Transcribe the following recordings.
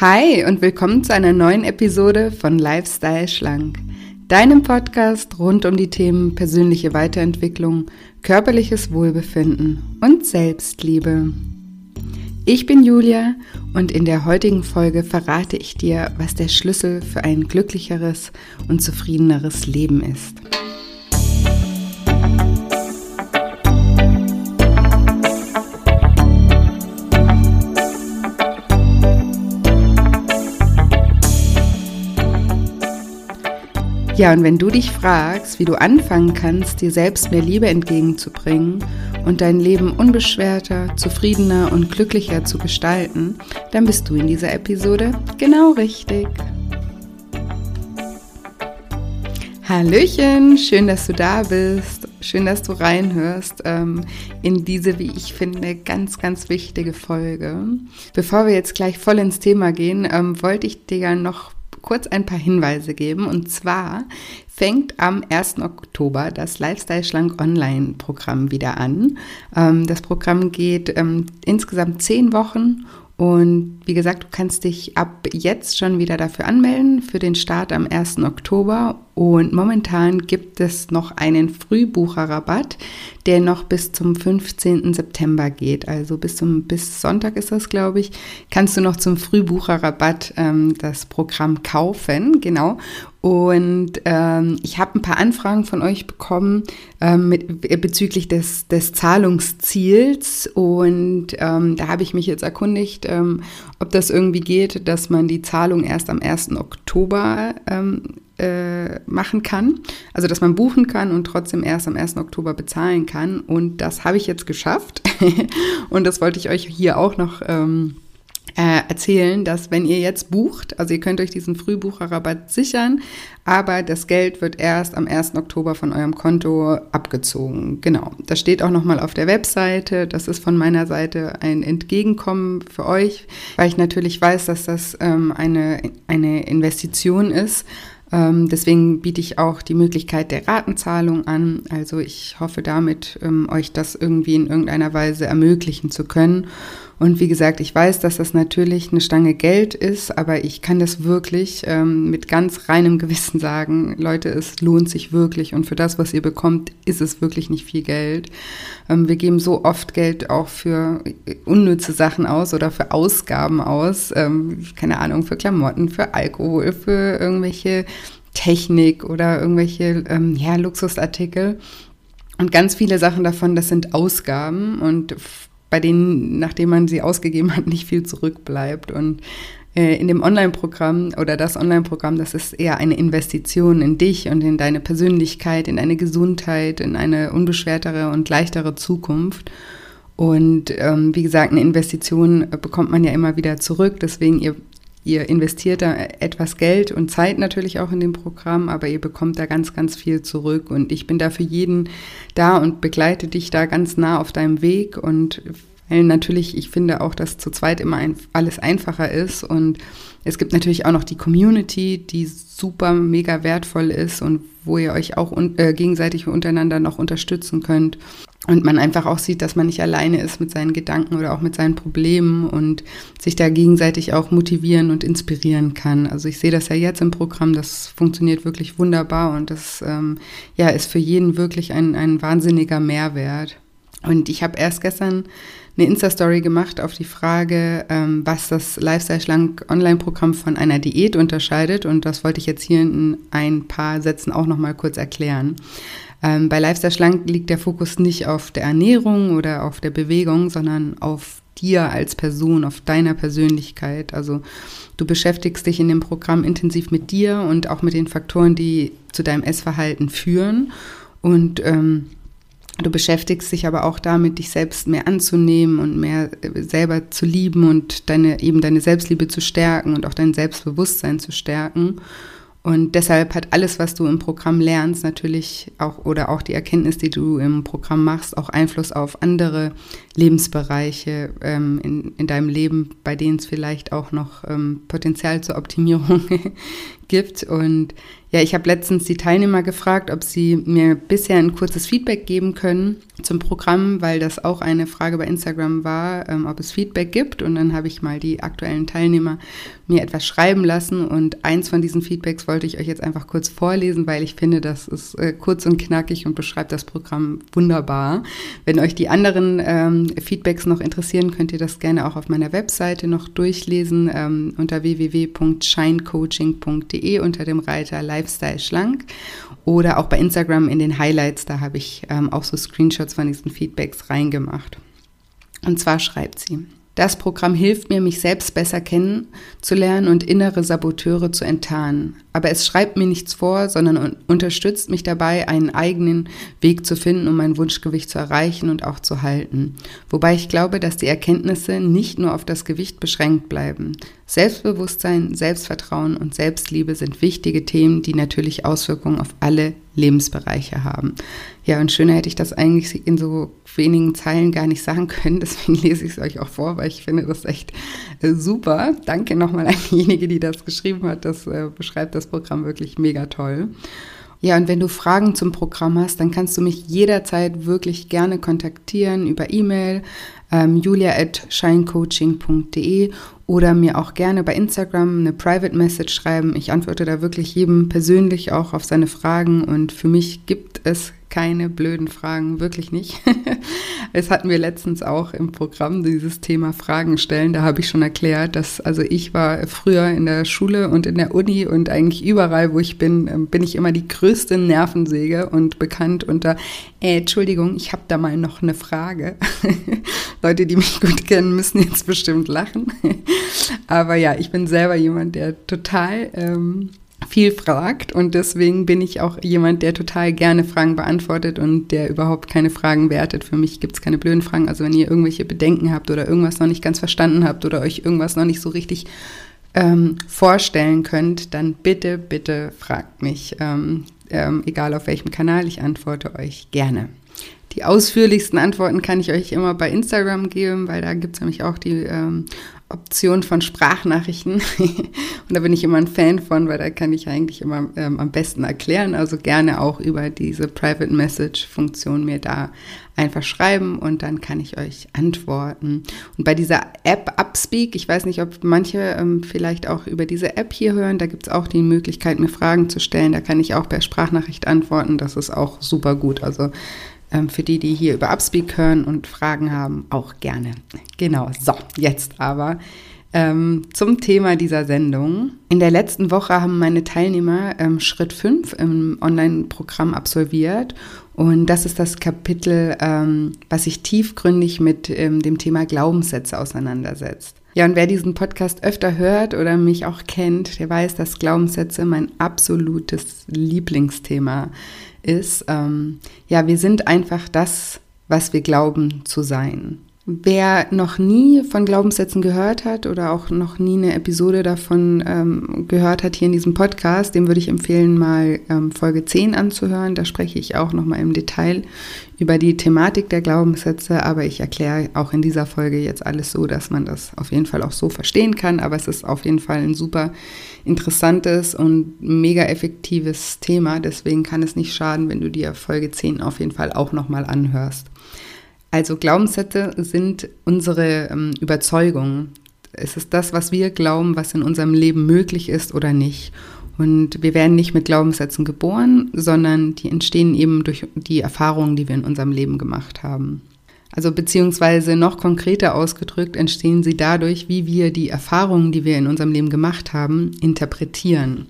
Hi und willkommen zu einer neuen Episode von Lifestyle Schlank, deinem Podcast rund um die Themen persönliche Weiterentwicklung, körperliches Wohlbefinden und Selbstliebe. Ich bin Julia und in der heutigen Folge verrate ich dir, was der Schlüssel für ein glücklicheres und zufriedeneres Leben ist. Ja, und wenn du dich fragst, wie du anfangen kannst, dir selbst mehr Liebe entgegenzubringen und dein Leben unbeschwerter, zufriedener und glücklicher zu gestalten, dann bist du in dieser Episode genau richtig. Hallöchen, schön, dass du da bist. Schön, dass du reinhörst ähm, in diese, wie ich finde, ganz, ganz wichtige Folge. Bevor wir jetzt gleich voll ins Thema gehen, ähm, wollte ich dir ja noch kurz ein paar Hinweise geben. Und zwar fängt am 1. Oktober das Lifestyle Schlank Online Programm wieder an. Ähm, das Programm geht ähm, insgesamt zehn Wochen und wie gesagt, du kannst dich ab jetzt schon wieder dafür anmelden für den Start am 1. Oktober. Und momentan gibt es noch einen Frühbucherrabatt, der noch bis zum 15. September geht. Also bis zum bis Sonntag ist das, glaube ich, kannst du noch zum Frühbucherrabatt ähm, das Programm kaufen. Genau. Und ähm, ich habe ein paar Anfragen von euch bekommen ähm, mit, bezüglich des, des Zahlungsziels. Und ähm, da habe ich mich jetzt erkundigt, ähm, ob das irgendwie geht, dass man die Zahlung erst am 1. Oktober ähm, äh, machen kann. Also dass man buchen kann und trotzdem erst am 1. Oktober bezahlen kann. Und das habe ich jetzt geschafft. und das wollte ich euch hier auch noch ähm, äh, erzählen, dass wenn ihr jetzt bucht, also ihr könnt euch diesen Frühbucherrabatt sichern, aber das Geld wird erst am 1. Oktober von eurem Konto abgezogen. Genau, das steht auch nochmal auf der Webseite. Das ist von meiner Seite ein Entgegenkommen für euch, weil ich natürlich weiß, dass das ähm, eine, eine Investition ist. Ähm, deswegen biete ich auch die Möglichkeit der Ratenzahlung an. Also ich hoffe damit, ähm, euch das irgendwie in irgendeiner Weise ermöglichen zu können. Und wie gesagt, ich weiß, dass das natürlich eine Stange Geld ist, aber ich kann das wirklich ähm, mit ganz reinem Gewissen sagen, Leute, es lohnt sich wirklich und für das, was ihr bekommt, ist es wirklich nicht viel Geld. Ähm, wir geben so oft Geld auch für unnütze Sachen aus oder für Ausgaben aus, ähm, keine Ahnung, für Klamotten, für Alkohol, für irgendwelche Technik oder irgendwelche ähm, ja, Luxusartikel. Und ganz viele Sachen davon, das sind Ausgaben und bei denen, nachdem man sie ausgegeben hat, nicht viel zurückbleibt. Und äh, in dem Online-Programm oder das Online-Programm, das ist eher eine Investition in dich und in deine Persönlichkeit, in deine Gesundheit, in eine unbeschwertere und leichtere Zukunft. Und ähm, wie gesagt, eine Investition bekommt man ja immer wieder zurück. Deswegen, ihr, ihr investiert da etwas Geld und Zeit natürlich auch in dem Programm, aber ihr bekommt da ganz, ganz viel zurück. Und ich bin da für jeden da und begleite dich da ganz nah auf deinem Weg und natürlich, ich finde auch, dass zu zweit immer ein, alles einfacher ist und es gibt natürlich auch noch die Community, die super mega wertvoll ist und wo ihr euch auch un äh, gegenseitig untereinander noch unterstützen könnt. Und man einfach auch sieht, dass man nicht alleine ist mit seinen Gedanken oder auch mit seinen Problemen und sich da gegenseitig auch motivieren und inspirieren kann. Also ich sehe das ja jetzt im Programm, das funktioniert wirklich wunderbar und das ähm, ja, ist für jeden wirklich ein, ein wahnsinniger Mehrwert. Und ich habe erst gestern eine Insta-Story gemacht auf die Frage, ähm, was das Lifestyle Schlank Online-Programm von einer Diät unterscheidet. Und das wollte ich jetzt hier in ein paar Sätzen auch nochmal kurz erklären. Ähm, bei Lifestyle Schlank liegt der Fokus nicht auf der Ernährung oder auf der Bewegung, sondern auf dir als Person, auf deiner Persönlichkeit. Also du beschäftigst dich in dem Programm intensiv mit dir und auch mit den Faktoren, die zu deinem Essverhalten führen. Und ähm, Du beschäftigst dich aber auch damit, dich selbst mehr anzunehmen und mehr äh, selber zu lieben und deine, eben deine Selbstliebe zu stärken und auch dein Selbstbewusstsein zu stärken. Und deshalb hat alles, was du im Programm lernst, natürlich auch oder auch die Erkenntnis, die du im Programm machst, auch Einfluss auf andere Lebensbereiche ähm, in, in deinem Leben, bei denen es vielleicht auch noch ähm, Potenzial zur Optimierung gibt. Und Ja, ich habe letztens die Teilnehmer gefragt, ob sie mir bisher ein kurzes Feedback geben können zum Programm, weil das auch eine Frage bei Instagram war, ähm, ob es Feedback gibt. Und dann habe ich mal die aktuellen Teilnehmer mir etwas schreiben lassen. Und eins von diesen Feedbacks wollte ich euch jetzt einfach kurz vorlesen, weil ich finde, das ist äh, kurz und knackig und beschreibt das Programm wunderbar. Wenn euch die anderen ähm, Feedbacks noch interessieren, könnt ihr das gerne auch auf meiner Webseite noch durchlesen ähm, unter www.shinecoaching.de unter dem Reiter Live Lifestyle schlank oder auch bei Instagram in den Highlights, da habe ich ähm, auch so Screenshots von diesen Feedbacks reingemacht. Und zwar schreibt sie, das Programm hilft mir, mich selbst besser kennenzulernen und innere Saboteure zu enttarnen. Aber es schreibt mir nichts vor, sondern unterstützt mich dabei, einen eigenen Weg zu finden, um mein Wunschgewicht zu erreichen und auch zu halten. Wobei ich glaube, dass die Erkenntnisse nicht nur auf das Gewicht beschränkt bleiben. Selbstbewusstsein, Selbstvertrauen und Selbstliebe sind wichtige Themen, die natürlich Auswirkungen auf alle Lebensbereiche haben. Ja, und schöner hätte ich das eigentlich in so wenigen Zeilen gar nicht sagen können. Deswegen lese ich es euch auch vor, weil ich finde das echt äh, super. Danke nochmal an diejenige, die das geschrieben hat. Das äh, beschreibt das Programm wirklich mega toll. Ja, und wenn du Fragen zum Programm hast, dann kannst du mich jederzeit wirklich gerne kontaktieren über E-Mail ähm, julia at shinecoaching.de oder mir auch gerne bei Instagram eine Private Message schreiben. Ich antworte da wirklich jedem persönlich auch auf seine Fragen und für mich gibt es keine blöden Fragen, wirklich nicht. Es hatten wir letztens auch im Programm dieses Thema Fragen stellen. Da habe ich schon erklärt, dass also ich war früher in der Schule und in der Uni und eigentlich überall, wo ich bin, ähm, bin ich immer die größte Nervensäge und bekannt unter, äh, Entschuldigung, ich habe da mal noch eine Frage. Leute, die mich gut kennen, müssen jetzt bestimmt lachen. Aber ja, ich bin selber jemand, der total ähm, viel fragt und deswegen bin ich auch jemand, der total gerne Fragen beantwortet und der überhaupt keine Fragen wertet. Für mich gibt es keine blöden Fragen. Also wenn ihr irgendwelche Bedenken habt oder irgendwas noch nicht ganz verstanden habt oder euch irgendwas noch nicht so richtig ähm, vorstellen könnt, dann bitte, bitte fragt mich. Ähm, ähm, egal auf welchem Kanal, ich antworte euch gerne. Die ausführlichsten Antworten kann ich euch immer bei Instagram geben, weil da gibt es nämlich auch die ähm, Option von Sprachnachrichten. und da bin ich immer ein Fan von, weil da kann ich eigentlich immer ähm, am besten erklären. Also gerne auch über diese Private Message Funktion mir da einfach schreiben und dann kann ich euch antworten. Und bei dieser App Upspeak, ich weiß nicht, ob manche ähm, vielleicht auch über diese App hier hören, da gibt es auch die Möglichkeit, mir Fragen zu stellen. Da kann ich auch per Sprachnachricht antworten. Das ist auch super gut. Also für die, die hier über Upspeak hören und Fragen haben, auch gerne. Genau, so, jetzt aber ähm, zum Thema dieser Sendung. In der letzten Woche haben meine Teilnehmer ähm, Schritt 5 im Online-Programm absolviert. Und das ist das Kapitel, ähm, was sich tiefgründig mit ähm, dem Thema Glaubenssätze auseinandersetzt. Ja, und wer diesen Podcast öfter hört oder mich auch kennt, der weiß, dass Glaubenssätze mein absolutes Lieblingsthema ist. Ähm, ja, wir sind einfach das, was wir glauben zu sein. Wer noch nie von Glaubenssätzen gehört hat oder auch noch nie eine Episode davon ähm, gehört hat hier in diesem Podcast, dem würde ich empfehlen, mal ähm, Folge 10 anzuhören. Da spreche ich auch nochmal im Detail über die Thematik der Glaubenssätze, aber ich erkläre auch in dieser Folge jetzt alles so, dass man das auf jeden Fall auch so verstehen kann. Aber es ist auf jeden Fall ein super interessantes und mega effektives Thema. Deswegen kann es nicht schaden, wenn du dir Folge 10 auf jeden Fall auch nochmal anhörst. Also Glaubenssätze sind unsere ähm, Überzeugungen. Es ist das, was wir glauben, was in unserem Leben möglich ist oder nicht. Und wir werden nicht mit Glaubenssätzen geboren, sondern die entstehen eben durch die Erfahrungen, die wir in unserem Leben gemacht haben. Also beziehungsweise noch konkreter ausgedrückt entstehen sie dadurch, wie wir die Erfahrungen, die wir in unserem Leben gemacht haben, interpretieren.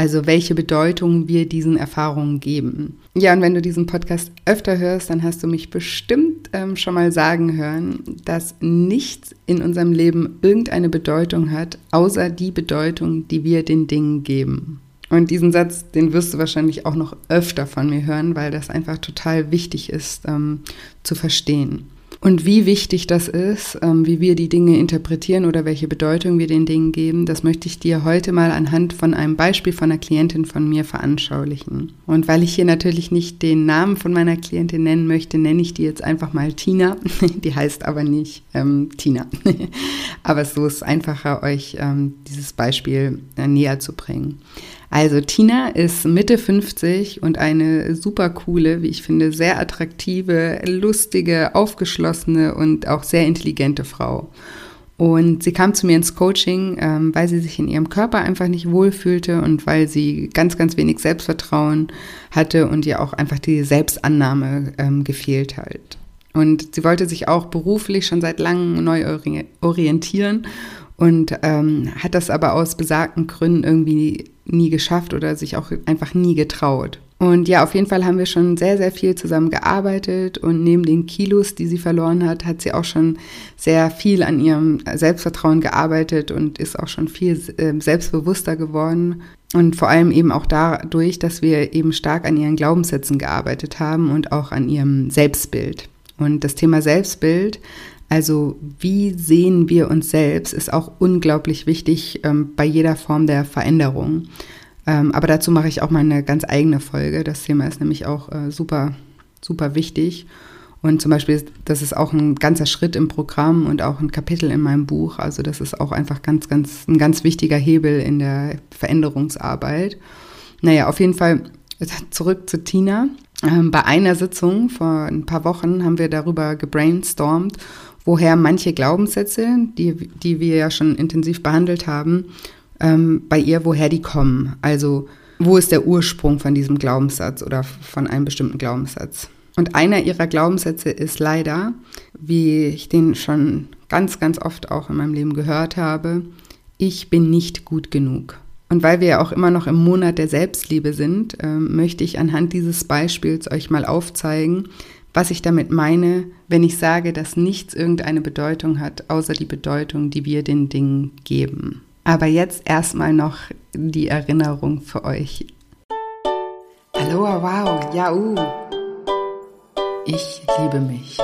Also welche Bedeutung wir diesen Erfahrungen geben. Ja, und wenn du diesen Podcast öfter hörst, dann hast du mich bestimmt ähm, schon mal sagen hören, dass nichts in unserem Leben irgendeine Bedeutung hat, außer die Bedeutung, die wir den Dingen geben. Und diesen Satz, den wirst du wahrscheinlich auch noch öfter von mir hören, weil das einfach total wichtig ist ähm, zu verstehen. Und wie wichtig das ist, ähm, wie wir die Dinge interpretieren oder welche Bedeutung wir den Dingen geben, das möchte ich dir heute mal anhand von einem Beispiel von einer Klientin von mir veranschaulichen. Und weil ich hier natürlich nicht den Namen von meiner Klientin nennen möchte, nenne ich die jetzt einfach mal Tina. Die heißt aber nicht ähm, Tina. aber so ist es einfacher, euch ähm, dieses Beispiel äh, näher zu bringen. Also Tina ist Mitte 50 und eine super coole, wie ich finde, sehr attraktive, lustige, aufgeschlossene und auch sehr intelligente Frau. Und sie kam zu mir ins Coaching, ähm, weil sie sich in ihrem Körper einfach nicht wohlfühlte und weil sie ganz, ganz wenig Selbstvertrauen hatte und ihr auch einfach die Selbstannahme ähm, gefehlt hat. Und sie wollte sich auch beruflich schon seit langem neu orientieren und ähm, hat das aber aus besagten Gründen irgendwie nie geschafft oder sich auch einfach nie getraut. Und ja, auf jeden Fall haben wir schon sehr, sehr viel zusammen gearbeitet und neben den Kilos, die sie verloren hat, hat sie auch schon sehr viel an ihrem Selbstvertrauen gearbeitet und ist auch schon viel äh, selbstbewusster geworden. Und vor allem eben auch dadurch, dass wir eben stark an ihren Glaubenssätzen gearbeitet haben und auch an ihrem Selbstbild. Und das Thema Selbstbild, also wie sehen wir uns selbst, ist auch unglaublich wichtig ähm, bei jeder Form der Veränderung. Ähm, aber dazu mache ich auch mal eine ganz eigene Folge. Das Thema ist nämlich auch äh, super, super wichtig. Und zum Beispiel, das ist auch ein ganzer Schritt im Programm und auch ein Kapitel in meinem Buch. Also das ist auch einfach ganz, ganz, ein ganz wichtiger Hebel in der Veränderungsarbeit. Naja, auf jeden Fall zurück zu Tina. Ähm, bei einer Sitzung vor ein paar Wochen haben wir darüber gebrainstormt, woher manche Glaubenssätze, die, die wir ja schon intensiv behandelt haben, ähm, bei ihr, woher die kommen. Also wo ist der Ursprung von diesem Glaubenssatz oder von einem bestimmten Glaubenssatz. Und einer ihrer Glaubenssätze ist leider, wie ich den schon ganz, ganz oft auch in meinem Leben gehört habe, ich bin nicht gut genug. Und weil wir ja auch immer noch im Monat der Selbstliebe sind, äh, möchte ich anhand dieses Beispiels euch mal aufzeigen, was ich damit meine, wenn ich sage, dass nichts irgendeine Bedeutung hat, außer die Bedeutung, die wir den Dingen geben. Aber jetzt erstmal noch die Erinnerung für euch. Hallo, wow, ja, uh. Ich liebe mich.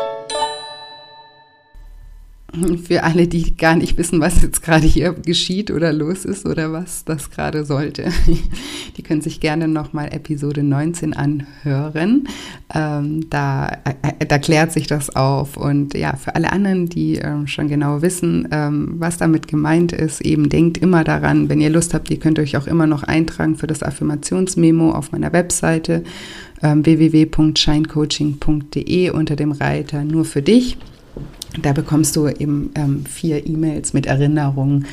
Für alle, die gar nicht wissen, was jetzt gerade hier geschieht oder los ist oder was das gerade sollte, die können sich gerne nochmal Episode 19 anhören. Ähm, da, äh, da klärt sich das auf. Und ja, für alle anderen, die ähm, schon genau wissen, ähm, was damit gemeint ist, eben denkt immer daran, wenn ihr Lust habt, ihr könnt euch auch immer noch eintragen für das Affirmationsmemo auf meiner Webseite ähm, www.shinecoaching.de unter dem Reiter nur für dich. Da bekommst du eben ähm, vier E-Mails mit Erinnerungen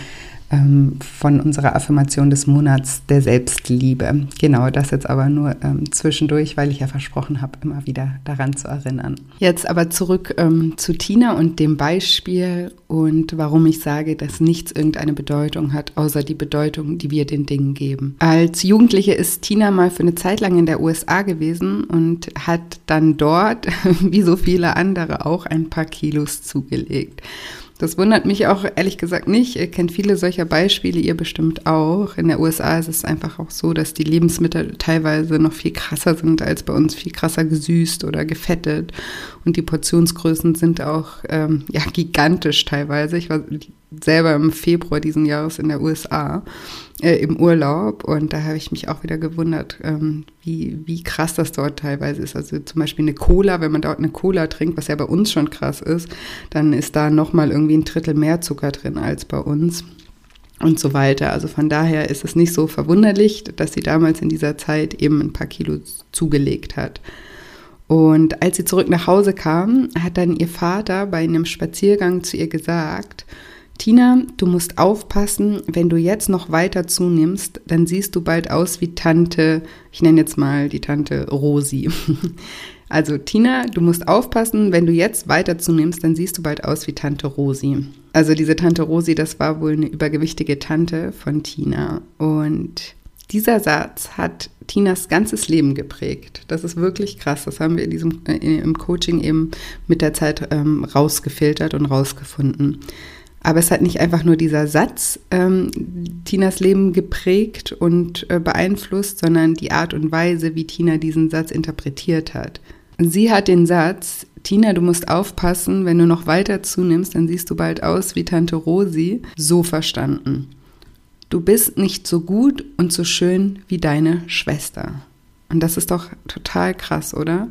ähm, von unserer Affirmation des Monats der Selbstliebe. Genau, das jetzt aber nur ähm, zwischendurch, weil ich ja versprochen habe, immer wieder daran zu erinnern. Jetzt aber zurück ähm, zu Tina und dem Beispiel und warum ich sage, dass nichts irgendeine Bedeutung hat, außer die Bedeutung, die wir den Dingen geben. Als Jugendliche ist Tina mal für eine Zeit lang in der USA gewesen und hat dann dort, wie so viele andere auch, ein paar Kilos zugelegt. Das wundert mich auch ehrlich gesagt nicht. Ihr kennt viele solcher Beispiele, ihr bestimmt auch. In der USA ist es einfach auch so, dass die Lebensmittel teilweise noch viel krasser sind als bei uns, viel krasser gesüßt oder gefettet. Und die Portionsgrößen sind auch ähm, ja, gigantisch teilweise. Ich war selber im Februar diesen Jahres in der USA äh, im Urlaub und da habe ich mich auch wieder gewundert, ähm, wie, wie krass das dort teilweise ist. Also zum Beispiel eine Cola, wenn man dort eine Cola trinkt, was ja bei uns schon krass ist, dann ist da nochmal irgendwie ein Drittel mehr Zucker drin als bei uns und so weiter. Also von daher ist es nicht so verwunderlich, dass sie damals in dieser Zeit eben ein paar Kilo zugelegt hat. Und als sie zurück nach Hause kam, hat dann ihr Vater bei einem Spaziergang zu ihr gesagt, Tina, du musst aufpassen, wenn du jetzt noch weiter zunimmst, dann siehst du bald aus wie Tante, ich nenne jetzt mal die Tante Rosi. Also Tina, du musst aufpassen, wenn du jetzt weiter zunimmst, dann siehst du bald aus wie Tante Rosi. Also diese Tante Rosi, das war wohl eine übergewichtige Tante von Tina. Und dieser Satz hat Tinas ganzes Leben geprägt. Das ist wirklich krass. Das haben wir in diesem, äh, im Coaching eben mit der Zeit ähm, rausgefiltert und rausgefunden. Aber es hat nicht einfach nur dieser Satz ähm, Tinas Leben geprägt und äh, beeinflusst, sondern die Art und Weise, wie Tina diesen Satz interpretiert hat. Sie hat den Satz, Tina, du musst aufpassen, wenn du noch weiter zunimmst, dann siehst du bald aus wie Tante Rosi, so verstanden. Du bist nicht so gut und so schön wie deine Schwester. Und das ist doch total krass, oder?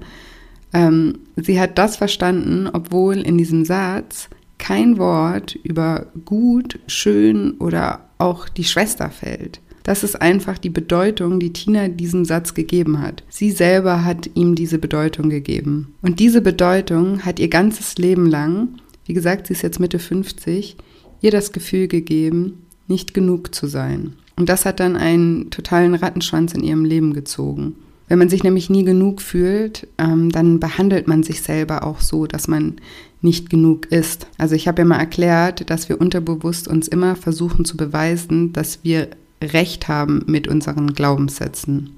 Ähm, sie hat das verstanden, obwohl in diesem Satz kein Wort über gut, schön oder auch die Schwester fällt. Das ist einfach die Bedeutung, die Tina diesem Satz gegeben hat. Sie selber hat ihm diese Bedeutung gegeben. Und diese Bedeutung hat ihr ganzes Leben lang, wie gesagt, sie ist jetzt Mitte 50, ihr das Gefühl gegeben, nicht genug zu sein. Und das hat dann einen totalen Rattenschwanz in ihrem Leben gezogen. Wenn man sich nämlich nie genug fühlt, ähm, dann behandelt man sich selber auch so, dass man nicht genug ist. Also ich habe ja mal erklärt, dass wir unterbewusst uns immer versuchen zu beweisen, dass wir Recht haben mit unseren Glaubenssätzen.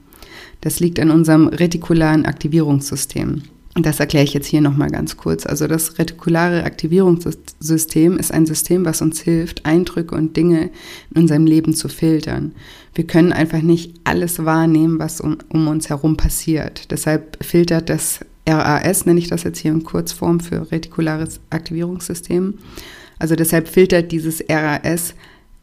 Das liegt an unserem retikularen Aktivierungssystem. Und das erkläre ich jetzt hier nochmal ganz kurz. Also das retikulare Aktivierungssystem ist ein System, was uns hilft, Eindrücke und Dinge in unserem Leben zu filtern. Wir können einfach nicht alles wahrnehmen, was um, um uns herum passiert. Deshalb filtert das RAS, nenne ich das jetzt hier in Kurzform für retikulares Aktivierungssystem. Also deshalb filtert dieses RAS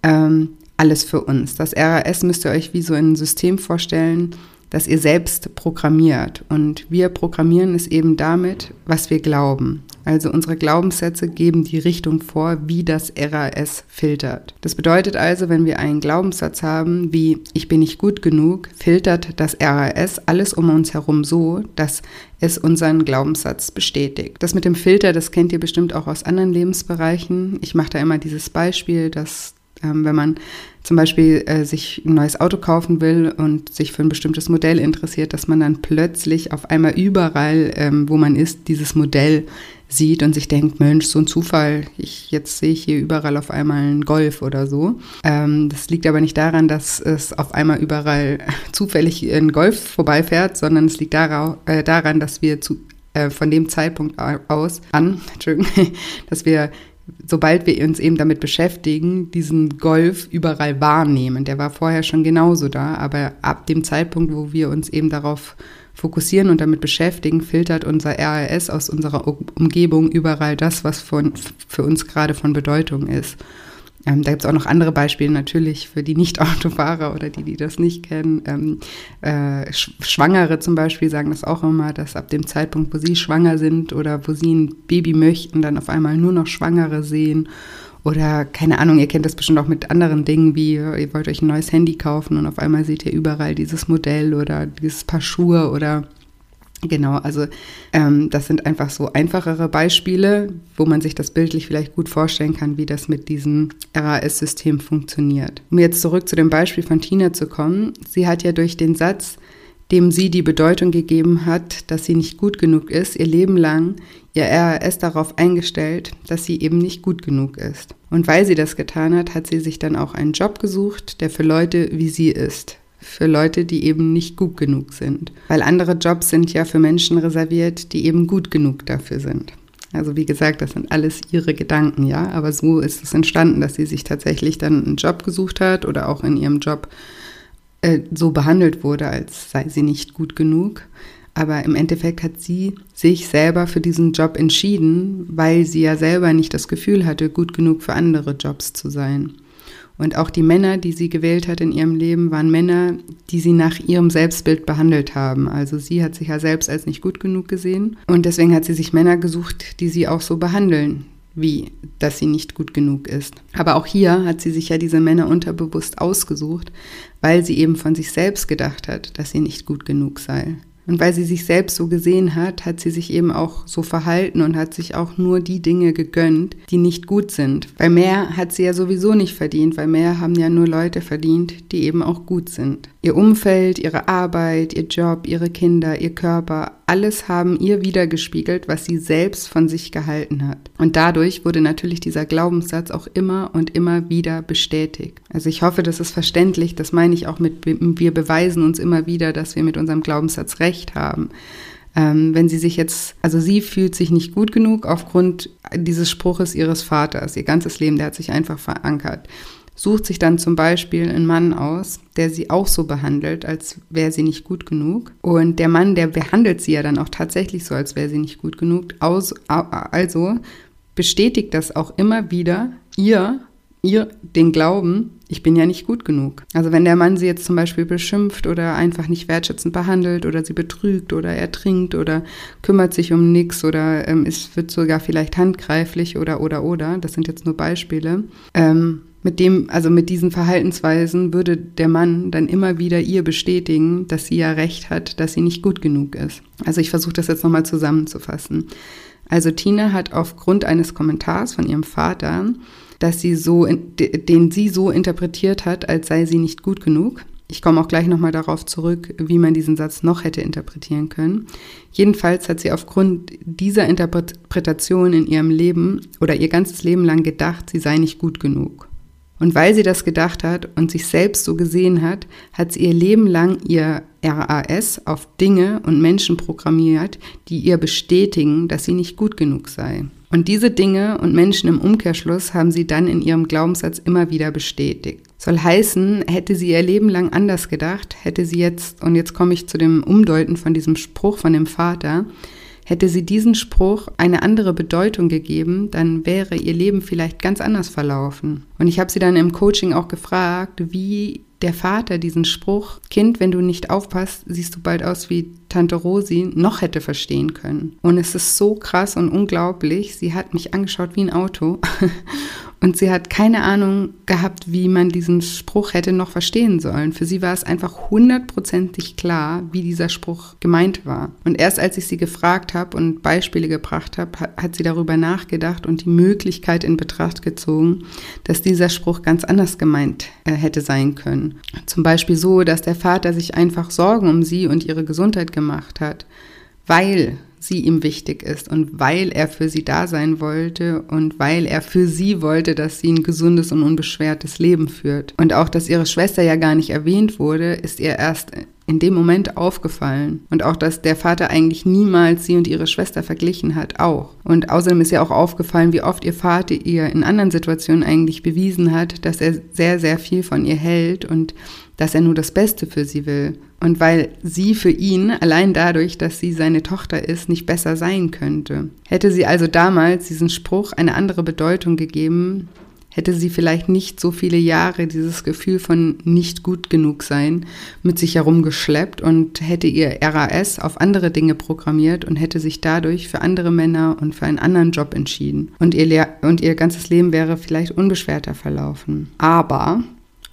ähm, alles für uns. Das RAS müsst ihr euch wie so ein System vorstellen, das ihr selbst programmiert. Und wir programmieren es eben damit, was wir glauben. Also unsere Glaubenssätze geben die Richtung vor, wie das RAS filtert. Das bedeutet also, wenn wir einen Glaubenssatz haben wie ich bin nicht gut genug, filtert das RAS alles um uns herum so, dass es unseren Glaubenssatz bestätigt. Das mit dem Filter, das kennt ihr bestimmt auch aus anderen Lebensbereichen. Ich mache da immer dieses Beispiel, dass ähm, wenn man zum Beispiel äh, sich ein neues Auto kaufen will und sich für ein bestimmtes Modell interessiert, dass man dann plötzlich auf einmal überall, ähm, wo man ist, dieses Modell sieht und sich denkt, Mensch, so ein Zufall, ich, jetzt sehe ich hier überall auf einmal einen Golf oder so. Ähm, das liegt aber nicht daran, dass es auf einmal überall zufällig ein Golf vorbeifährt, sondern es liegt dara äh, daran, dass wir zu, äh, von dem Zeitpunkt aus an, dass wir sobald wir uns eben damit beschäftigen, diesen Golf überall wahrnehmen. Der war vorher schon genauso da, aber ab dem Zeitpunkt, wo wir uns eben darauf fokussieren und damit beschäftigen, filtert unser RAS aus unserer Umgebung überall das, was von, für uns gerade von Bedeutung ist. Ähm, da gibt es auch noch andere Beispiele natürlich für die Nicht-Autofahrer oder die, die das nicht kennen. Ähm, äh, Schwangere zum Beispiel sagen das auch immer, dass ab dem Zeitpunkt, wo sie schwanger sind oder wo sie ein Baby möchten, dann auf einmal nur noch Schwangere sehen. Oder keine Ahnung, ihr kennt das bestimmt auch mit anderen Dingen, wie ihr wollt euch ein neues Handy kaufen und auf einmal seht ihr überall dieses Modell oder dieses Paar Schuhe oder Genau, also ähm, das sind einfach so einfachere Beispiele, wo man sich das bildlich vielleicht gut vorstellen kann, wie das mit diesem RAS-System funktioniert. Um jetzt zurück zu dem Beispiel von Tina zu kommen, sie hat ja durch den Satz, dem sie die Bedeutung gegeben hat, dass sie nicht gut genug ist, ihr Leben lang ihr RAS darauf eingestellt, dass sie eben nicht gut genug ist. Und weil sie das getan hat, hat sie sich dann auch einen Job gesucht, der für Leute wie sie ist, für Leute, die eben nicht gut genug sind. Weil andere Jobs sind ja für Menschen reserviert, die eben gut genug dafür sind. Also wie gesagt, das sind alles ihre Gedanken, ja. Aber so ist es entstanden, dass sie sich tatsächlich dann einen Job gesucht hat oder auch in ihrem Job äh, so behandelt wurde, als sei sie nicht gut genug. Aber im Endeffekt hat sie sich selber für diesen Job entschieden, weil sie ja selber nicht das Gefühl hatte, gut genug für andere Jobs zu sein. Und auch die Männer, die sie gewählt hat in ihrem Leben, waren Männer, die sie nach ihrem Selbstbild behandelt haben. Also sie hat sich ja selbst als nicht gut genug gesehen. Und deswegen hat sie sich Männer gesucht, die sie auch so behandeln, wie dass sie nicht gut genug ist. Aber auch hier hat sie sich ja diese Männer unterbewusst ausgesucht, weil sie eben von sich selbst gedacht hat, dass sie nicht gut genug sei. Und weil sie sich selbst so gesehen hat, hat sie sich eben auch so verhalten und hat sich auch nur die Dinge gegönnt, die nicht gut sind. Weil mehr hat sie ja sowieso nicht verdient, weil mehr haben ja nur Leute verdient, die eben auch gut sind. Ihr Umfeld, ihre Arbeit, ihr Job, ihre Kinder, ihr Körper, alles haben ihr wiedergespiegelt, was sie selbst von sich gehalten hat. Und dadurch wurde natürlich dieser Glaubenssatz auch immer und immer wieder bestätigt. Also ich hoffe, das ist verständlich. Das meine ich auch mit, wir beweisen uns immer wieder, dass wir mit unserem Glaubenssatz recht haben. Ähm, wenn sie sich jetzt, also sie fühlt sich nicht gut genug aufgrund dieses Spruches ihres Vaters, ihr ganzes Leben, der hat sich einfach verankert sucht sich dann zum Beispiel einen Mann aus, der sie auch so behandelt, als wäre sie nicht gut genug. Und der Mann, der behandelt sie ja dann auch tatsächlich so, als wäre sie nicht gut genug. also bestätigt das auch immer wieder ihr, ihr den Glauben, ich bin ja nicht gut genug. Also wenn der Mann sie jetzt zum Beispiel beschimpft oder einfach nicht wertschätzend behandelt oder sie betrügt oder ertrinkt oder kümmert sich um nichts oder ähm, es wird sogar vielleicht handgreiflich oder oder oder, das sind jetzt nur Beispiele, ähm, mit dem, also mit diesen Verhaltensweisen würde der Mann dann immer wieder ihr bestätigen, dass sie ja recht hat, dass sie nicht gut genug ist. Also ich versuche das jetzt nochmal zusammenzufassen. Also Tina hat aufgrund eines Kommentars von ihrem Vater, dass sie so, den sie so interpretiert hat, als sei sie nicht gut genug. Ich komme auch gleich nochmal darauf zurück, wie man diesen Satz noch hätte interpretieren können. Jedenfalls hat sie aufgrund dieser Interpretation in ihrem Leben oder ihr ganzes Leben lang gedacht, sie sei nicht gut genug. Und weil sie das gedacht hat und sich selbst so gesehen hat, hat sie ihr Leben lang ihr RAS auf Dinge und Menschen programmiert, die ihr bestätigen, dass sie nicht gut genug sei. Und diese Dinge und Menschen im Umkehrschluss haben sie dann in ihrem Glaubenssatz immer wieder bestätigt. Soll heißen, hätte sie ihr Leben lang anders gedacht, hätte sie jetzt, und jetzt komme ich zu dem Umdeuten von diesem Spruch von dem Vater, Hätte sie diesen Spruch eine andere Bedeutung gegeben, dann wäre ihr Leben vielleicht ganz anders verlaufen. Und ich habe sie dann im Coaching auch gefragt, wie der Vater diesen Spruch, Kind, wenn du nicht aufpasst, siehst du bald aus wie Tante Rosi, noch hätte verstehen können. Und es ist so krass und unglaublich. Sie hat mich angeschaut wie ein Auto und sie hat keine Ahnung gehabt, wie man diesen Spruch hätte noch verstehen sollen. Für sie war es einfach hundertprozentig klar, wie dieser Spruch gemeint war. Und erst als ich sie gefragt habe und Beispiele gebracht habe, hat sie darüber nachgedacht und die Möglichkeit in Betracht gezogen, dass dieser Spruch ganz anders gemeint äh, hätte sein können. Zum Beispiel so, dass der Vater sich einfach Sorgen um sie und ihre Gesundheit gemacht hat, weil sie ihm wichtig ist und weil er für sie da sein wollte und weil er für sie wollte, dass sie ein gesundes und unbeschwertes Leben führt. Und auch, dass ihre Schwester ja gar nicht erwähnt wurde, ist ihr erst in dem Moment aufgefallen. Und auch, dass der Vater eigentlich niemals sie und ihre Schwester verglichen hat, auch. Und außerdem ist ihr auch aufgefallen, wie oft ihr Vater ihr in anderen Situationen eigentlich bewiesen hat, dass er sehr, sehr viel von ihr hält und dass er nur das Beste für sie will. Und weil sie für ihn, allein dadurch, dass sie seine Tochter ist, nicht besser sein könnte. Hätte sie also damals diesen Spruch eine andere Bedeutung gegeben, hätte sie vielleicht nicht so viele Jahre dieses Gefühl von nicht gut genug sein mit sich herumgeschleppt und hätte ihr RAS auf andere Dinge programmiert und hätte sich dadurch für andere Männer und für einen anderen Job entschieden. Und ihr, Le und ihr ganzes Leben wäre vielleicht unbeschwerter verlaufen. Aber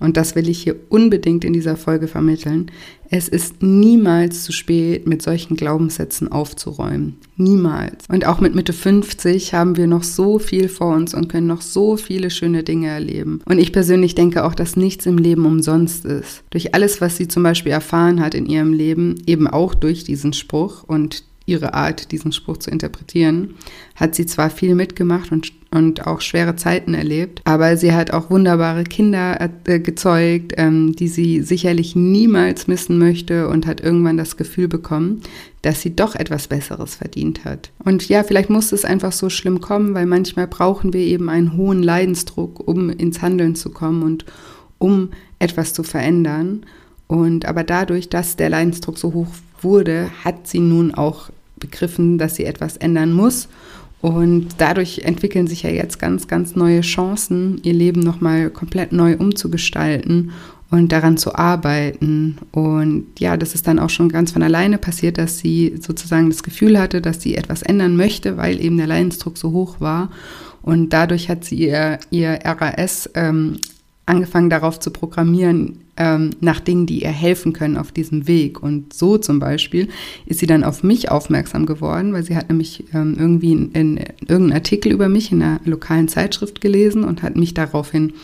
und das will ich hier unbedingt in dieser Folge vermitteln, es ist niemals zu spät, mit solchen Glaubenssätzen aufzuräumen. Niemals. Und auch mit Mitte 50 haben wir noch so viel vor uns und können noch so viele schöne Dinge erleben. Und ich persönlich denke auch, dass nichts im Leben umsonst ist. Durch alles, was sie zum Beispiel erfahren hat in ihrem Leben, eben auch durch diesen Spruch und ihre Art, diesen Spruch zu interpretieren, hat sie zwar viel mitgemacht und, und auch schwere Zeiten erlebt, aber sie hat auch wunderbare Kinder äh, gezeugt, ähm, die sie sicherlich niemals missen möchte und hat irgendwann das Gefühl bekommen, dass sie doch etwas Besseres verdient hat. Und ja, vielleicht muss es einfach so schlimm kommen, weil manchmal brauchen wir eben einen hohen Leidensdruck, um ins Handeln zu kommen und um etwas zu verändern. Und aber dadurch, dass der Leidensdruck so hoch wurde, hat sie nun auch begriffen, dass sie etwas ändern muss. Und dadurch entwickeln sich ja jetzt ganz, ganz neue Chancen, ihr Leben nochmal komplett neu umzugestalten und daran zu arbeiten. Und ja, das ist dann auch schon ganz von alleine passiert, dass sie sozusagen das Gefühl hatte, dass sie etwas ändern möchte, weil eben der Leidensdruck so hoch war. Und dadurch hat sie ihr, ihr RAS ähm, angefangen darauf zu programmieren, ähm, nach Dingen, die ihr helfen können auf diesem Weg. Und so zum Beispiel ist sie dann auf mich aufmerksam geworden, weil sie hat nämlich ähm, irgendwie in, in, irgendeinen Artikel über mich in einer lokalen Zeitschrift gelesen und hat mich daraufhin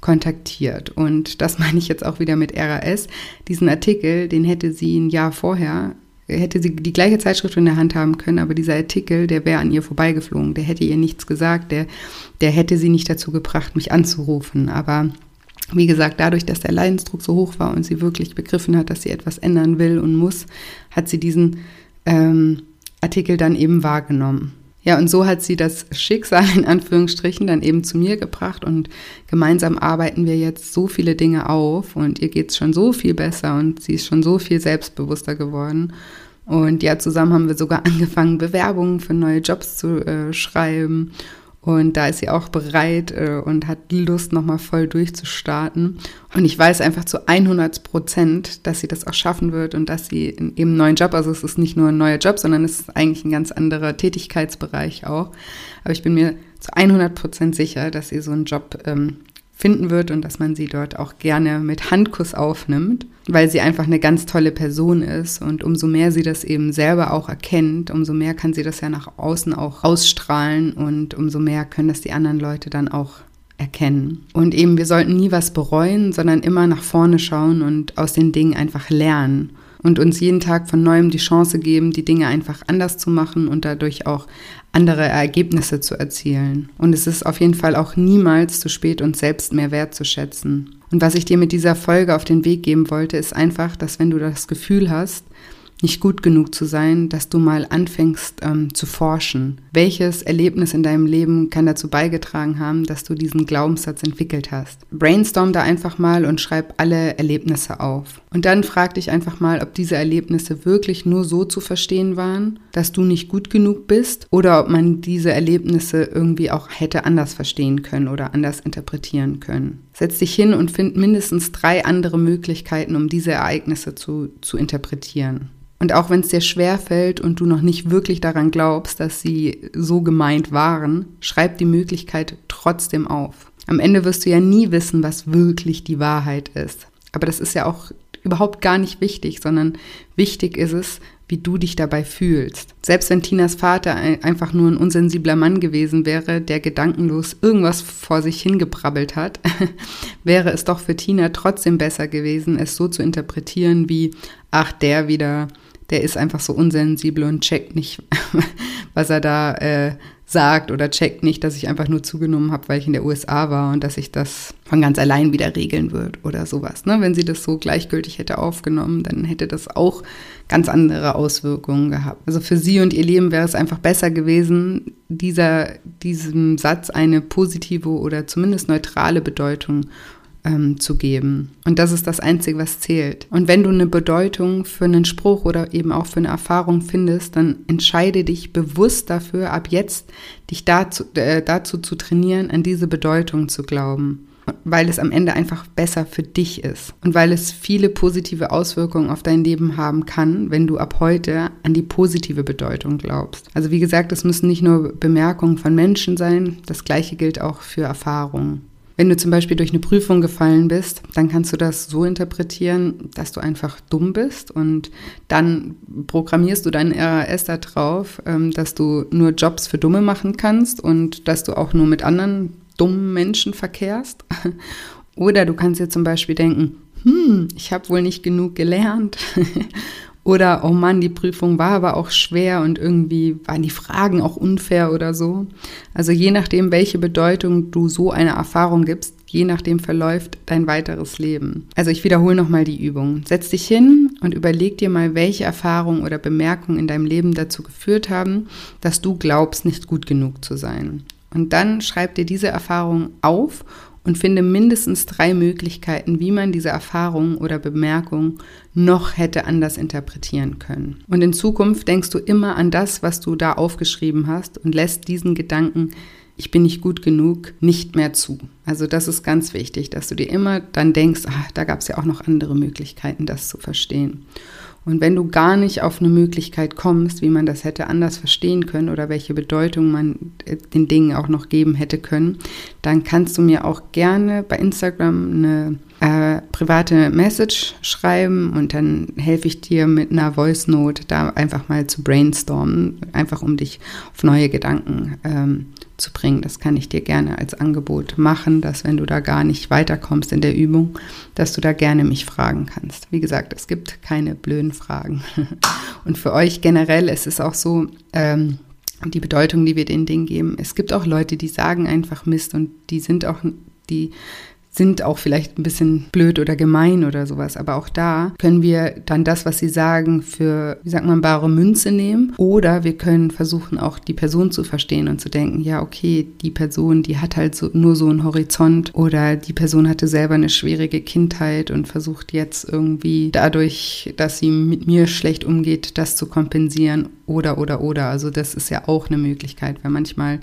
kontaktiert. Und das meine ich jetzt auch wieder mit RAS. Diesen Artikel, den hätte sie ein Jahr vorher hätte sie die gleiche Zeitschrift in der Hand haben können, aber dieser Artikel, der wäre an ihr vorbeigeflogen, der hätte ihr nichts gesagt, der, der hätte sie nicht dazu gebracht, mich anzurufen. Aber wie gesagt, dadurch, dass der Leidensdruck so hoch war und sie wirklich begriffen hat, dass sie etwas ändern will und muss, hat sie diesen ähm, Artikel dann eben wahrgenommen. Ja, und so hat sie das Schicksal in Anführungsstrichen dann eben zu mir gebracht und gemeinsam arbeiten wir jetzt so viele Dinge auf und ihr geht es schon so viel besser und sie ist schon so viel selbstbewusster geworden. Und ja, zusammen haben wir sogar angefangen, Bewerbungen für neue Jobs zu äh, schreiben und da ist sie auch bereit äh, und hat Lust, nochmal voll durchzustarten. Und ich weiß einfach zu 100 Prozent, dass sie das auch schaffen wird und dass sie in eben einen neuen Job, also es ist nicht nur ein neuer Job, sondern es ist eigentlich ein ganz anderer Tätigkeitsbereich auch. Aber ich bin mir zu 100 Prozent sicher, dass sie so einen Job ähm, finden wird und dass man sie dort auch gerne mit Handkuss aufnimmt, weil sie einfach eine ganz tolle Person ist und umso mehr sie das eben selber auch erkennt, umso mehr kann sie das ja nach außen auch ausstrahlen und umso mehr können das die anderen Leute dann auch erkennen. Und eben, wir sollten nie was bereuen, sondern immer nach vorne schauen und aus den Dingen einfach lernen und uns jeden Tag von neuem die Chance geben, die Dinge einfach anders zu machen und dadurch auch andere Ergebnisse zu erzielen. Und es ist auf jeden Fall auch niemals zu spät, uns selbst mehr wertzuschätzen. Und was ich dir mit dieser Folge auf den Weg geben wollte, ist einfach, dass wenn du das Gefühl hast, nicht gut genug zu sein, dass du mal anfängst ähm, zu forschen. Welches Erlebnis in deinem Leben kann dazu beigetragen haben, dass du diesen Glaubenssatz entwickelt hast? Brainstorm da einfach mal und schreib alle Erlebnisse auf. Und dann frag dich einfach mal, ob diese Erlebnisse wirklich nur so zu verstehen waren, dass du nicht gut genug bist oder ob man diese Erlebnisse irgendwie auch hätte anders verstehen können oder anders interpretieren können. Setz dich hin und find mindestens drei andere Möglichkeiten, um diese Ereignisse zu, zu interpretieren. Und auch wenn es dir schwer fällt und du noch nicht wirklich daran glaubst, dass sie so gemeint waren, schreib die Möglichkeit trotzdem auf. Am Ende wirst du ja nie wissen, was wirklich die Wahrheit ist. Aber das ist ja auch überhaupt gar nicht wichtig, sondern wichtig ist es, wie du dich dabei fühlst. Selbst wenn Tinas Vater einfach nur ein unsensibler Mann gewesen wäre, der gedankenlos irgendwas vor sich hingebrabbelt hat, wäre es doch für Tina trotzdem besser gewesen, es so zu interpretieren wie, ach, der wieder der ist einfach so unsensibel und checkt nicht, was er da äh, sagt oder checkt nicht, dass ich einfach nur zugenommen habe, weil ich in der USA war und dass ich das von ganz allein wieder regeln wird oder sowas. Ne? Wenn sie das so gleichgültig hätte aufgenommen, dann hätte das auch ganz andere Auswirkungen gehabt. Also für sie und ihr Leben wäre es einfach besser gewesen, dieser, diesem Satz eine positive oder zumindest neutrale Bedeutung ähm, zu geben. Und das ist das Einzige, was zählt. Und wenn du eine Bedeutung für einen Spruch oder eben auch für eine Erfahrung findest, dann entscheide dich bewusst dafür, ab jetzt dich dazu, äh, dazu zu trainieren, an diese Bedeutung zu glauben weil es am Ende einfach besser für dich ist und weil es viele positive Auswirkungen auf dein Leben haben kann, wenn du ab heute an die positive Bedeutung glaubst. Also wie gesagt, es müssen nicht nur Bemerkungen von Menschen sein, das gleiche gilt auch für Erfahrungen. Wenn du zum Beispiel durch eine Prüfung gefallen bist, dann kannst du das so interpretieren, dass du einfach dumm bist und dann programmierst du deinen RAS da drauf, ähm, dass du nur Jobs für Dumme machen kannst und dass du auch nur mit anderen dummen Menschen verkehrst. Oder du kannst dir zum Beispiel denken, hm, ich habe wohl nicht genug gelernt Oder, oh Mann, die Prüfung war aber auch schwer und irgendwie waren die Fragen auch unfair oder so. Also je nachdem, welche Bedeutung du so einer Erfahrung gibst, je nachdem verläuft dein weiteres Leben. Also ich wiederhole nochmal die Übung. Setz dich hin und überleg dir mal, welche Erfahrungen oder Bemerkungen in deinem Leben dazu geführt haben, dass du glaubst, nicht gut genug zu sein. Und dann schreib dir diese Erfahrung auf und finde mindestens drei Möglichkeiten, wie man diese Erfahrung oder Bemerkung noch hätte anders interpretieren können. Und in Zukunft denkst du immer an das, was du da aufgeschrieben hast und lässt diesen Gedanken, ich bin nicht gut genug, nicht mehr zu. Also das ist ganz wichtig, dass du dir immer dann denkst, ach, da gab es ja auch noch andere Möglichkeiten, das zu verstehen. Und wenn du gar nicht auf eine Möglichkeit kommst, wie man das hätte anders verstehen können oder welche Bedeutung man äh, den Dingen auch noch geben hätte können, dann kannst du mir auch gerne bei Instagram eine äh, private Message schreiben und dann helfe ich dir mit einer Voice Note da einfach mal zu brainstormen, einfach um dich auf neue Gedanken ähm, zu bringen. Das kann ich dir gerne als Angebot machen, dass wenn du da gar nicht weiterkommst in der Übung, dass du da gerne mich fragen kannst. Wie gesagt, es gibt keine blöden Fragen. Und für euch generell ist es auch so, ähm, die Bedeutung, die wir den Dingen geben. Es gibt auch Leute, die sagen einfach Mist und die sind auch, die sind auch vielleicht ein bisschen blöd oder gemein oder sowas. Aber auch da können wir dann das, was sie sagen, für, wie sagt man, bare Münze nehmen. Oder wir können versuchen, auch die Person zu verstehen und zu denken, ja, okay, die Person, die hat halt so, nur so einen Horizont oder die Person hatte selber eine schwierige Kindheit und versucht jetzt irgendwie dadurch, dass sie mit mir schlecht umgeht, das zu kompensieren oder, oder, oder. Also das ist ja auch eine Möglichkeit, weil manchmal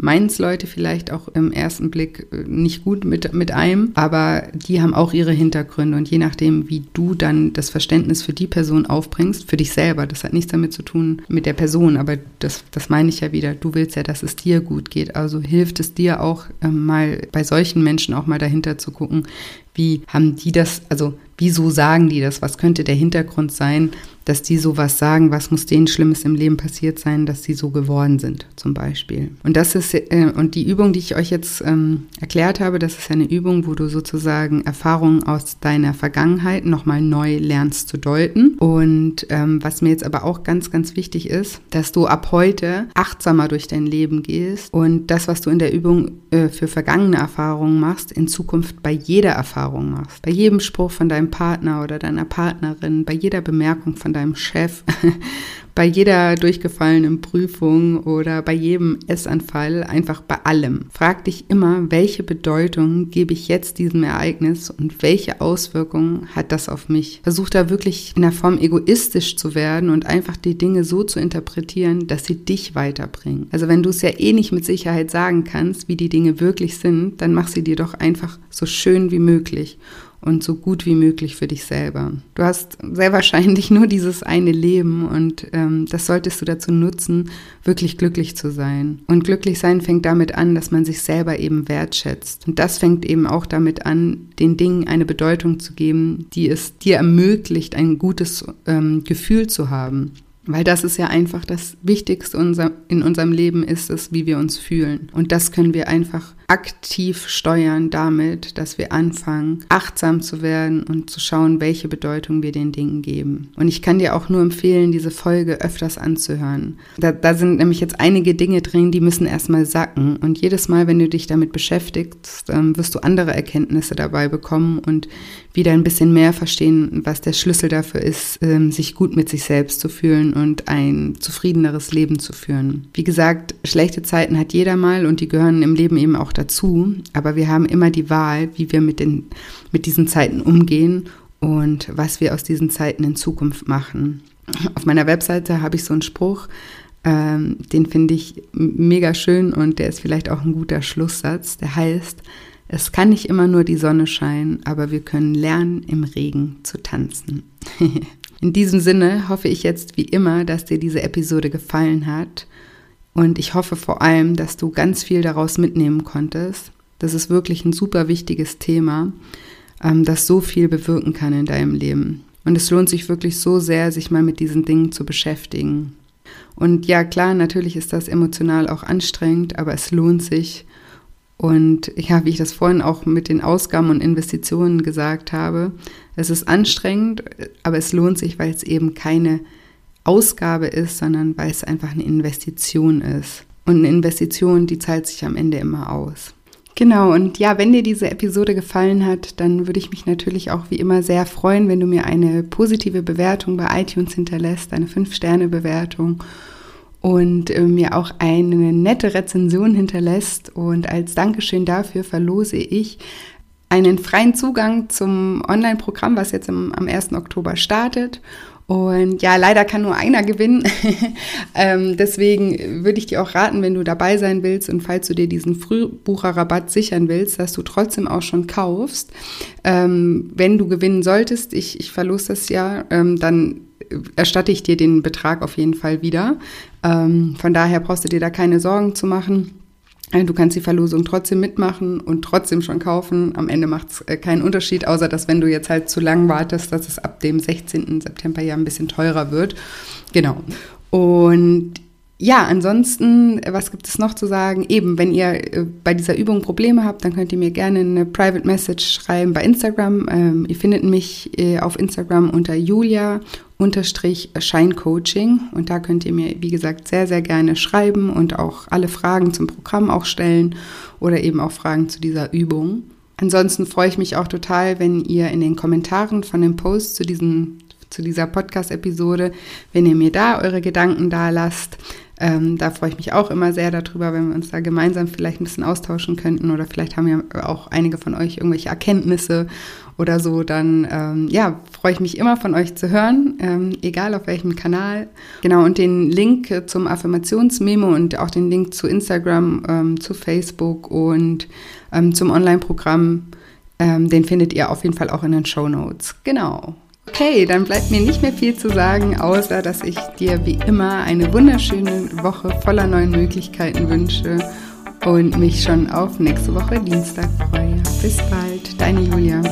meinen es Leute vielleicht auch im ersten Blick äh, nicht gut mit, mit einem, aber die haben auch ihre Hintergründe und je nachdem, wie du dann das Verständnis für die Person aufbringst, für dich selber, das hat nichts damit zu tun mit der Person, aber das, das meine ich ja wieder, du willst ja, dass es dir gut geht, also hilft es dir auch ähm, mal bei solchen Menschen auch mal dahinter zu gucken, wie haben die das, also wieso sagen die das? Was könnte der Hintergrund sein, dass die sowas sagen? Was muss denen Schlimmes im Leben passiert sein, dass sie so geworden sind, zum Beispiel? Und das ist, äh, und die Übung, die ich euch jetzt ähm, erklärt habe, das ist eine Übung, wo du sozusagen Erfahrungen aus deiner Vergangenheit nochmal neu lernst zu deuten. Und ähm, was mir jetzt aber auch ganz, ganz wichtig ist, dass du ab heute achtsamer durch dein Leben gehst und das, was du in der Übung äh, für vergangene Erfahrungen machst, in Zukunft bei jeder Erfahrung machst. Bei jedem Spruch von deinem Partner oder deiner Partnerin, bei jeder Bemerkung von deinem Chef, bei jeder durchgefallenen Prüfung oder bei jedem Essanfall, einfach bei allem. Frag dich immer, welche Bedeutung gebe ich jetzt diesem Ereignis und welche Auswirkungen hat das auf mich? Versuch da wirklich in der Form egoistisch zu werden und einfach die Dinge so zu interpretieren, dass sie dich weiterbringen. Also wenn du es ja eh nicht mit Sicherheit sagen kannst, wie die Dinge wirklich sind, dann mach sie dir doch einfach so schön wie möglich und so gut wie möglich für dich selber. Du hast sehr wahrscheinlich nur dieses eine Leben und ähm, das solltest du dazu nutzen, wirklich glücklich zu sein. Und glücklich sein fängt damit an, dass man sich selber eben wertschätzt. Und das fängt eben auch damit an, den Dingen eine Bedeutung zu geben, die es dir ermöglicht, ein gutes ähm, Gefühl zu haben. Weil das ist ja einfach das Wichtigste in unserem Leben ist es, wie wir uns fühlen. Und das können wir einfach aktiv steuern damit, dass wir anfangen, achtsam zu werden und zu schauen, welche Bedeutung wir den Dingen geben. Und ich kann dir auch nur empfehlen, diese Folge öfters anzuhören. Da, da sind nämlich jetzt einige Dinge drin, die müssen erstmal sacken. Und jedes Mal, wenn du dich damit beschäftigst, ähm, wirst du andere Erkenntnisse dabei bekommen und wieder ein bisschen mehr verstehen, was der Schlüssel dafür ist, ähm, sich gut mit sich selbst zu fühlen und ein zufriedeneres Leben zu führen. Wie gesagt, schlechte Zeiten hat jeder mal und die gehören im Leben eben auch dazu, aber wir haben immer die Wahl, wie wir mit, den, mit diesen Zeiten umgehen und was wir aus diesen Zeiten in Zukunft machen. Auf meiner Webseite habe ich so einen Spruch, ähm, den finde ich mega schön und der ist vielleicht auch ein guter Schlusssatz. Der heißt, es kann nicht immer nur die Sonne scheinen, aber wir können lernen, im Regen zu tanzen. In diesem Sinne hoffe ich jetzt wie immer, dass dir diese Episode gefallen hat und ich hoffe vor allem, dass du ganz viel daraus mitnehmen konntest. Das ist wirklich ein super wichtiges Thema, ähm, das so viel bewirken kann in deinem Leben. Und es lohnt sich wirklich so sehr, sich mal mit diesen Dingen zu beschäftigen. Und ja, klar, natürlich ist das emotional auch anstrengend, aber es lohnt sich. Und ja, wie ich das vorhin auch mit den Ausgaben und Investitionen gesagt habe, es ist anstrengend, aber es lohnt sich, weil es eben keine Ausgabe ist, sondern weil es einfach eine Investition ist. Und eine Investition, die zahlt sich am Ende immer aus. Genau, und ja, wenn dir diese Episode gefallen hat, dann würde ich mich natürlich auch wie immer sehr freuen, wenn du mir eine positive Bewertung bei iTunes hinterlässt, eine 5-Sterne-Bewertung und äh, mir auch eine nette Rezension hinterlässt. Und als Dankeschön dafür verlose ich einen freien Zugang zum Online-Programm, was jetzt im, am 1. Oktober startet. Und ja, leider kann nur einer gewinnen. ähm, deswegen würde ich dir auch raten, wenn du dabei sein willst und falls du dir diesen Frühbucherrabatt sichern willst, dass du trotzdem auch schon kaufst. Ähm, wenn du gewinnen solltest, ich, ich verlose das ja, ähm, dann erstatte ich dir den Betrag auf jeden Fall wieder. Ähm, von daher brauchst du dir da keine Sorgen zu machen. Äh, du kannst die Verlosung trotzdem mitmachen und trotzdem schon kaufen. Am Ende macht es äh, keinen Unterschied, außer dass wenn du jetzt halt zu lang wartest, dass es ab dem 16. September ja ein bisschen teurer wird. Genau. Und ja, ansonsten, was gibt es noch zu sagen? Eben, wenn ihr äh, bei dieser Übung Probleme habt, dann könnt ihr mir gerne eine Private Message schreiben bei Instagram. Ähm, ihr findet mich äh, auf Instagram unter Julia unterstrich Scheincoaching und da könnt ihr mir, wie gesagt, sehr, sehr gerne schreiben und auch alle Fragen zum Programm auch stellen oder eben auch Fragen zu dieser Übung. Ansonsten freue ich mich auch total, wenn ihr in den Kommentaren von dem Post zu, diesen, zu dieser Podcast-Episode, wenn ihr mir da eure Gedanken da lasst. Ähm, da freue ich mich auch immer sehr darüber, wenn wir uns da gemeinsam vielleicht ein bisschen austauschen könnten oder vielleicht haben ja auch einige von euch irgendwelche Erkenntnisse oder so, dann ähm, ja, freue ich mich immer von euch zu hören, ähm, egal auf welchem Kanal. Genau, und den Link zum Affirmationsmemo und auch den Link zu Instagram, ähm, zu Facebook und ähm, zum Online-Programm, ähm, den findet ihr auf jeden Fall auch in den Show Notes. Genau. Okay, dann bleibt mir nicht mehr viel zu sagen, außer dass ich dir wie immer eine wunderschöne Woche voller neuen Möglichkeiten wünsche und mich schon auf nächste Woche Dienstag freue. Bis bald, deine Julia.